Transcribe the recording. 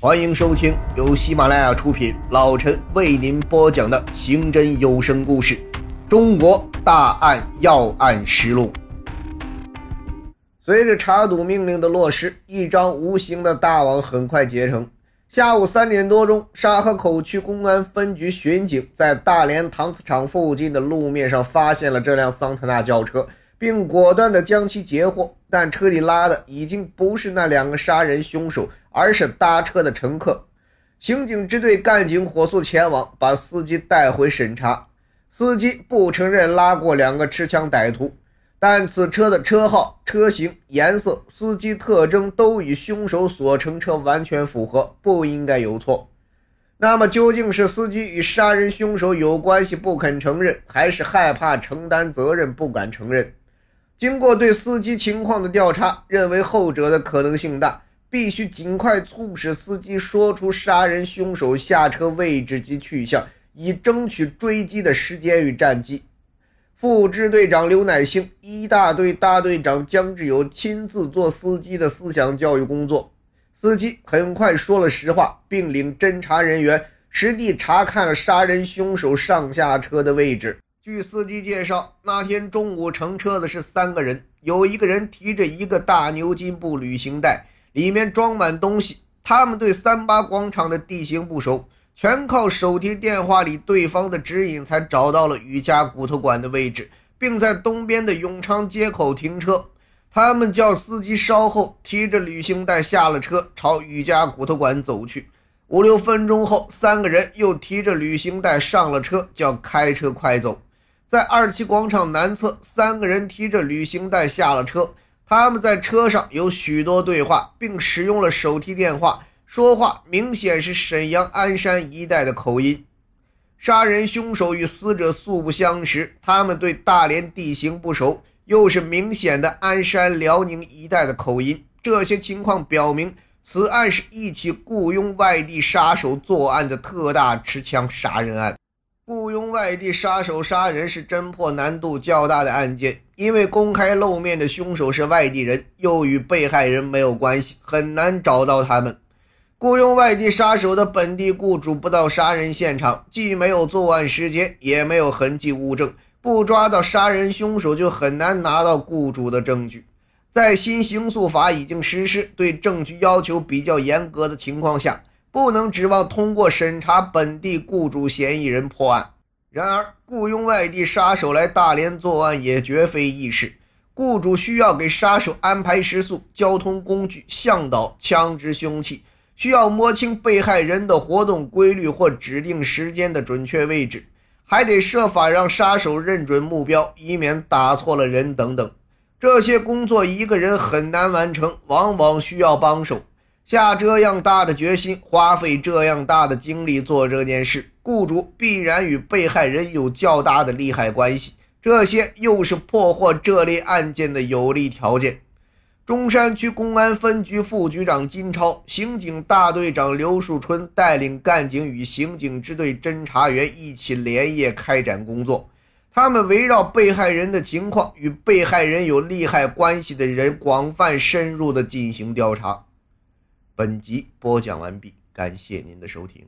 欢迎收听由喜马拉雅出品，老陈为您播讲的刑侦有声故事《中国大案要案实录》。随着查赌命令的落实，一张无形的大网很快结成。下午三点多钟，沙河口区公安分局巡警在大连搪瓷厂附近的路面上发现了这辆桑塔纳轿车，并果断地将其截获。但车里拉的已经不是那两个杀人凶手。而是搭车的乘客，刑警支队干警火速前往，把司机带回审查。司机不承认拉过两个持枪歹徒，但此车的车号、车型、颜色、司机特征都与凶手所乘车完全符合，不应该有错。那么，究竟是司机与杀人凶手有关系不肯承认，还是害怕承担责任不敢承认？经过对司机情况的调查，认为后者的可能性大。必须尽快促使司机说出杀人凶手下车位置及去向，以争取追击的时间与战机。副支队长刘乃兴、一大队大队长姜志友亲自做司机的思想教育工作。司机很快说了实话，并领侦查人员实地查看了杀人凶手上下车的位置。据司机介绍，那天中午乘车的是三个人，有一个人提着一个大牛津布旅行袋。里面装满东西。他们对三八广场的地形不熟，全靠手提电话里对方的指引才找到了雨家骨头馆的位置，并在东边的永昌街口停车。他们叫司机稍后，提着旅行袋下了车，朝雨家骨头馆走去。五六分钟后，三个人又提着旅行袋上了车，叫开车快走。在二七广场南侧，三个人提着旅行袋下了车。他们在车上有许多对话，并使用了手提电话说话，明显是沈阳鞍山一带的口音。杀人凶手与死者素不相识，他们对大连地形不熟，又是明显的鞍山辽宁一带的口音。这些情况表明，此案是一起雇佣外地杀手作案的特大持枪杀人案。雇佣外地杀手杀人是侦破难度较大的案件，因为公开露面的凶手是外地人，又与被害人没有关系，很难找到他们。雇佣外地杀手的本地雇主不到杀人现场，既没有作案时间，也没有痕迹物证，不抓到杀人凶手，就很难拿到雇主的证据。在新刑诉法已经实施、对证据要求比较严格的情况下。不能指望通过审查本地雇主嫌疑人破案。然而，雇佣外地杀手来大连作案也绝非易事。雇主需要给杀手安排食宿、交通工具、向导、枪支、凶器，需要摸清被害人的活动规律或指定时间的准确位置，还得设法让杀手认准目标，以免打错了人等等。这些工作一个人很难完成，往往需要帮手。下这样大的决心，花费这样大的精力做这件事，雇主必然与被害人有较大的利害关系，这些又是破获这类案件的有利条件。中山区公安分局副局长金超、刑警大队长刘树春带领干警与刑警支队侦查员一起连夜开展工作，他们围绕被害人的情况与被害人有利害关系的人广泛深入地进行调查。本集播讲完毕，感谢您的收听。